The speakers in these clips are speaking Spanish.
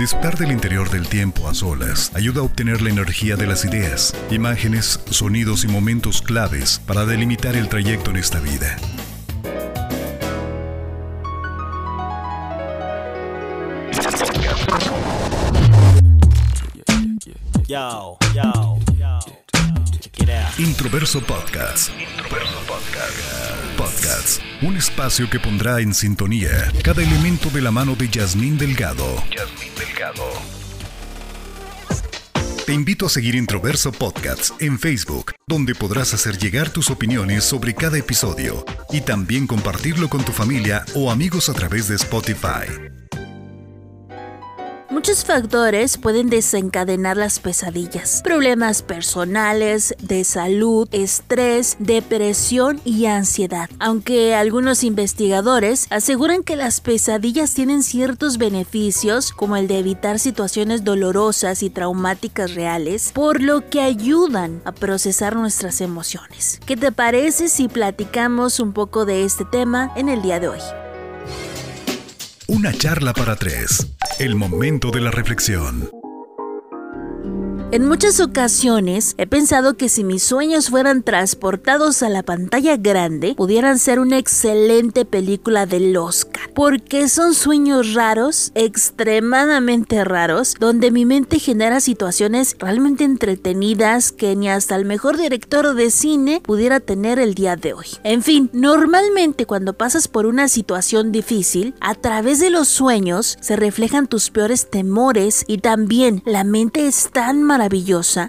Disfrutar del interior del tiempo a solas ayuda a obtener la energía de las ideas, imágenes, sonidos y momentos claves para delimitar el trayecto en esta vida. Introverso Podcast. Introverso Podcast. Podcast. Un espacio que pondrá en sintonía cada elemento de la mano de Yasmín Delgado. Yasmín Delgado. Te invito a seguir Introverso Podcast en Facebook, donde podrás hacer llegar tus opiniones sobre cada episodio y también compartirlo con tu familia o amigos a través de Spotify. Muchos factores pueden desencadenar las pesadillas. Problemas personales, de salud, estrés, depresión y ansiedad. Aunque algunos investigadores aseguran que las pesadillas tienen ciertos beneficios, como el de evitar situaciones dolorosas y traumáticas reales, por lo que ayudan a procesar nuestras emociones. ¿Qué te parece si platicamos un poco de este tema en el día de hoy? Una charla para tres. El momento de la reflexión. En muchas ocasiones he pensado que si mis sueños fueran transportados a la pantalla grande, pudieran ser una excelente película del Oscar. Porque son sueños raros, extremadamente raros, donde mi mente genera situaciones realmente entretenidas que ni hasta el mejor director de cine pudiera tener el día de hoy. En fin, normalmente cuando pasas por una situación difícil, a través de los sueños se reflejan tus peores temores y también la mente es tan maravillosa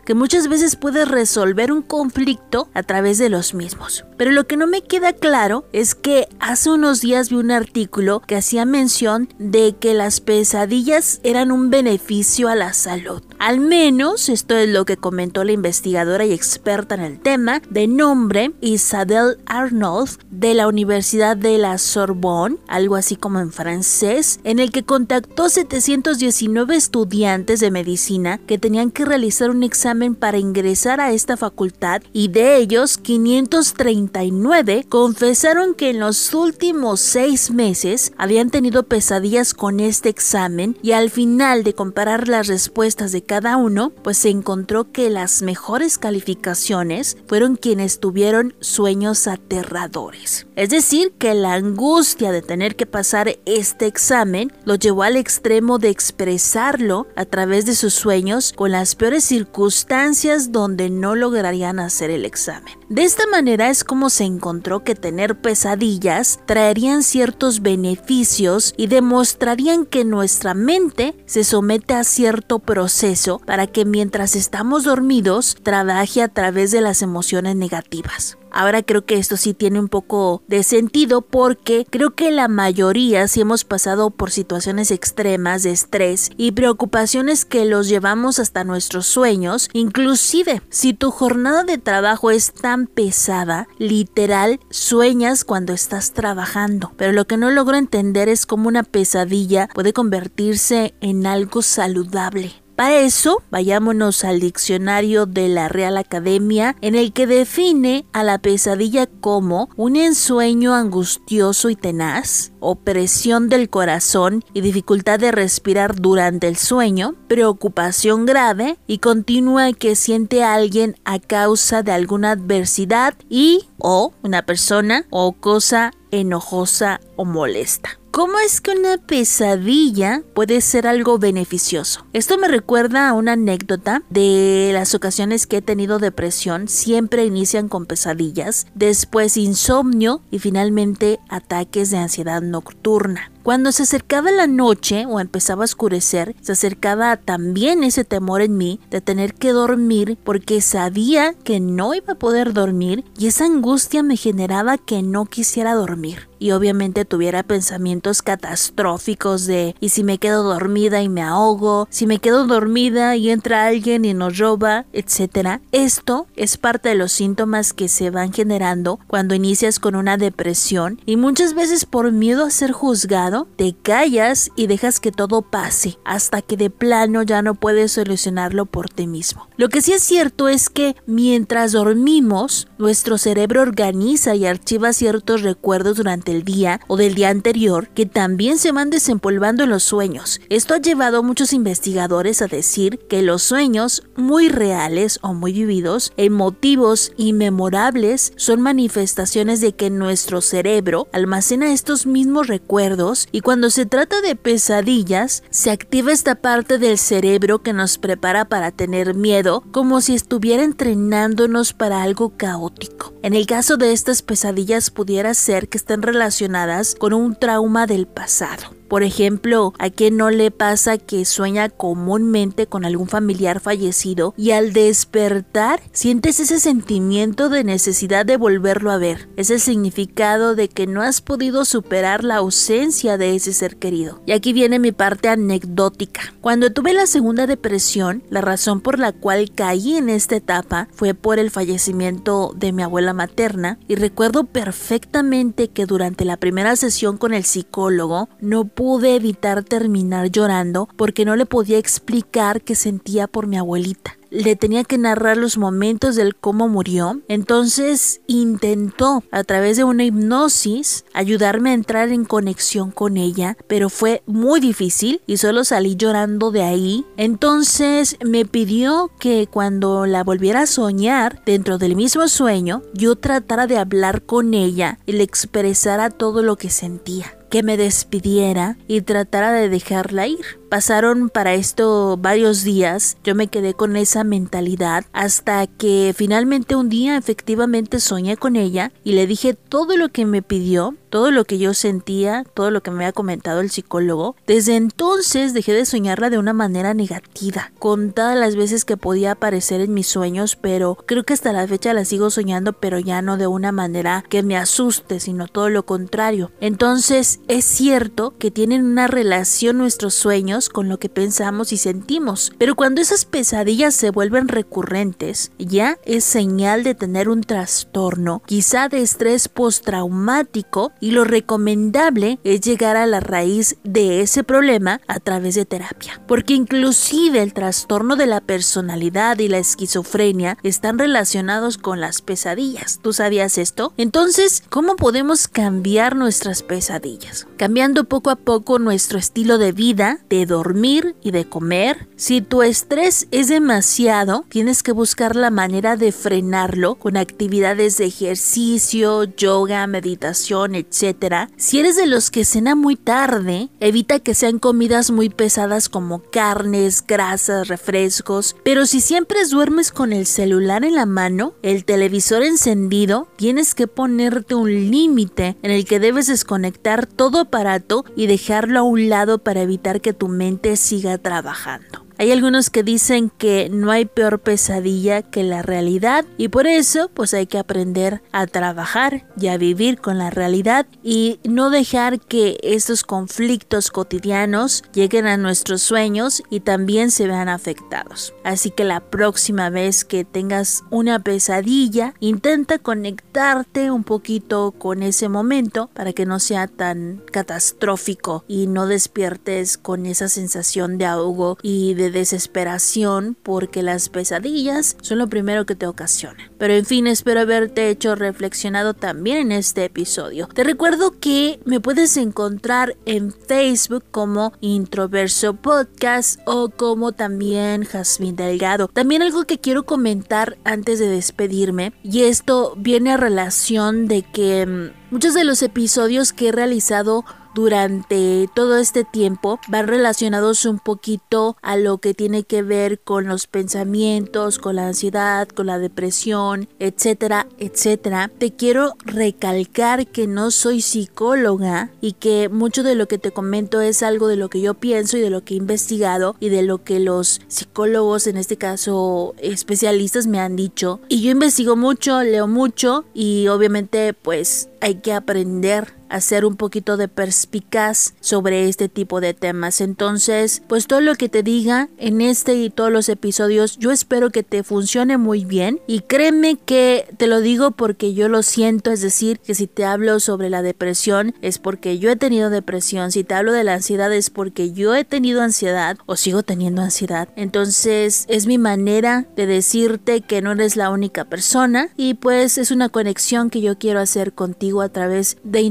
que muchas veces puede resolver un conflicto a través de los mismos. Pero lo que no me queda claro es que hace unos días vi un artículo que hacía mención de que las pesadillas eran un beneficio a la salud. Al menos esto es lo que comentó la investigadora y experta en el tema de nombre Isabel Arnold de la Universidad de la Sorbonne, algo así como en francés, en el que contactó 719 estudiantes de medicina que tenían que realizar un examen para ingresar a esta facultad y de ellos 539 confesaron que en los últimos seis meses habían tenido pesadillas con este examen y al final de comparar las respuestas de cada uno, pues se encontró que las mejores calificaciones fueron quienes tuvieron sueños aterradores. Es decir, que la angustia de tener que pasar este examen lo llevó al extremo de expresarlo a través de sus sueños con las peores circunstancias donde no lograrían hacer el examen. De esta manera es como se encontró que tener pesadillas traerían ciertos beneficios y demostrarían que nuestra mente se somete a cierto proceso para que mientras estamos dormidos trabaje a través de las emociones negativas. Ahora creo que esto sí tiene un poco de sentido porque creo que la mayoría sí hemos pasado por situaciones extremas de estrés y preocupaciones que los llevamos hasta nuestros sueños. Inclusive, si tu jornada de trabajo es tan pesada, literal, sueñas cuando estás trabajando. Pero lo que no logro entender es cómo una pesadilla puede convertirse en algo saludable. Para eso, vayámonos al diccionario de la Real Academia, en el que define a la pesadilla como un ensueño angustioso y tenaz, opresión del corazón y dificultad de respirar durante el sueño, preocupación grave y continua que siente alguien a causa de alguna adversidad y o una persona o cosa enojosa o molesta. ¿Cómo es que una pesadilla puede ser algo beneficioso? Esto me recuerda a una anécdota de las ocasiones que he tenido depresión. Siempre inician con pesadillas, después insomnio y finalmente ataques de ansiedad nocturna. Cuando se acercaba la noche o empezaba a oscurecer, se acercaba también ese temor en mí de tener que dormir porque sabía que no iba a poder dormir y esa angustia me generaba que no quisiera dormir. Y obviamente tuviera pensamientos catastróficos de ¿y si me quedo dormida y me ahogo? ¿Si me quedo dormida y entra alguien y nos roba? etcétera. Esto es parte de los síntomas que se van generando cuando inicias con una depresión y muchas veces por miedo a ser juzgado te callas y dejas que todo pase hasta que de plano ya no puedes solucionarlo por ti mismo. Lo que sí es cierto es que mientras dormimos, nuestro cerebro organiza y archiva ciertos recuerdos durante el día o del día anterior que también se van desempolvando en los sueños. Esto ha llevado a muchos investigadores a decir que los sueños muy reales o muy vividos, emotivos y memorables son manifestaciones de que nuestro cerebro almacena estos mismos recuerdos y cuando se trata de pesadillas se activa esta parte del cerebro que nos prepara para tener miedo como si estuviera entrenándonos para algo caótico. En el caso de estas pesadillas pudiera ser que estén relacionadas con un trauma del pasado. Por ejemplo, ¿a qué no le pasa que sueña comúnmente con algún familiar fallecido y al despertar sientes ese sentimiento de necesidad de volverlo a ver? Es el significado de que no has podido superar la ausencia de ese ser querido. Y aquí viene mi parte anecdótica. Cuando tuve la segunda depresión, la razón por la cual caí en esta etapa fue por el fallecimiento de mi abuela materna y recuerdo perfectamente que durante la primera sesión con el psicólogo no pude evitar terminar llorando porque no le podía explicar qué sentía por mi abuelita le tenía que narrar los momentos del cómo murió. Entonces intentó a través de una hipnosis ayudarme a entrar en conexión con ella, pero fue muy difícil y solo salí llorando de ahí. Entonces me pidió que cuando la volviera a soñar dentro del mismo sueño, yo tratara de hablar con ella y le expresara todo lo que sentía que me despidiera y tratara de dejarla ir. Pasaron para esto varios días, yo me quedé con esa mentalidad hasta que finalmente un día efectivamente soñé con ella y le dije todo lo que me pidió, todo lo que yo sentía, todo lo que me había comentado el psicólogo. Desde entonces dejé de soñarla de una manera negativa, contadas las veces que podía aparecer en mis sueños, pero creo que hasta la fecha la sigo soñando, pero ya no de una manera que me asuste, sino todo lo contrario. Entonces es cierto que tienen una relación nuestros sueños con lo que pensamos y sentimos. Pero cuando esas pesadillas se vuelven recurrentes, ya es señal de tener un trastorno, quizá de estrés postraumático, y lo recomendable es llegar a la raíz de ese problema a través de terapia. Porque inclusive el trastorno de la personalidad y la esquizofrenia están relacionados con las pesadillas. ¿Tú sabías esto? Entonces, ¿cómo podemos cambiar nuestras pesadillas? Cambiando poco a poco nuestro estilo de vida, de dormir y de comer. Si tu estrés es demasiado, tienes que buscar la manera de frenarlo con actividades de ejercicio, yoga, meditación, etc. Si eres de los que cena muy tarde, evita que sean comidas muy pesadas como carnes, grasas, refrescos. Pero si siempre duermes con el celular en la mano, el televisor encendido, tienes que ponerte un límite en el que debes desconectar todo aparato y dejarlo a un lado para evitar que tu mente siga trabajando. Hay algunos que dicen que no hay peor pesadilla que la realidad y por eso pues hay que aprender a trabajar y a vivir con la realidad y no dejar que estos conflictos cotidianos lleguen a nuestros sueños y también se vean afectados. Así que la próxima vez que tengas una pesadilla, intenta conectarte un poquito con ese momento para que no sea tan catastrófico y no despiertes con esa sensación de ahogo y de desesperación porque las pesadillas son lo primero que te ocasionan. Pero en fin, espero haberte hecho reflexionado también en este episodio. Te recuerdo que me puedes encontrar en Facebook como Introverso Podcast o como también Jasmine Delgado. También algo que quiero comentar antes de despedirme y esto viene a relación de que mm, muchos de los episodios que he realizado durante todo este tiempo van relacionados un poquito a lo que tiene que ver con los pensamientos, con la ansiedad, con la depresión, etcétera, etcétera. Te quiero recalcar que no soy psicóloga y que mucho de lo que te comento es algo de lo que yo pienso y de lo que he investigado y de lo que los psicólogos, en este caso especialistas, me han dicho. Y yo investigo mucho, leo mucho y obviamente pues hay que aprender a ser un poquito de perspicaz sobre este tipo de temas. Entonces, pues todo lo que te diga en este y todos los episodios, yo espero que te funcione muy bien y créeme que te lo digo porque yo lo siento, es decir, que si te hablo sobre la depresión es porque yo he tenido depresión, si te hablo de la ansiedad es porque yo he tenido ansiedad o sigo teniendo ansiedad. Entonces, es mi manera de decirte que no eres la única persona y pues es una conexión que yo quiero hacer contigo a través de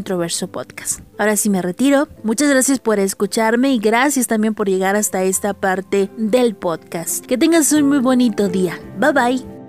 Podcast. Ahora sí me retiro. Muchas gracias por escucharme y gracias también por llegar hasta esta parte del podcast. Que tengas un muy bonito día. Bye bye.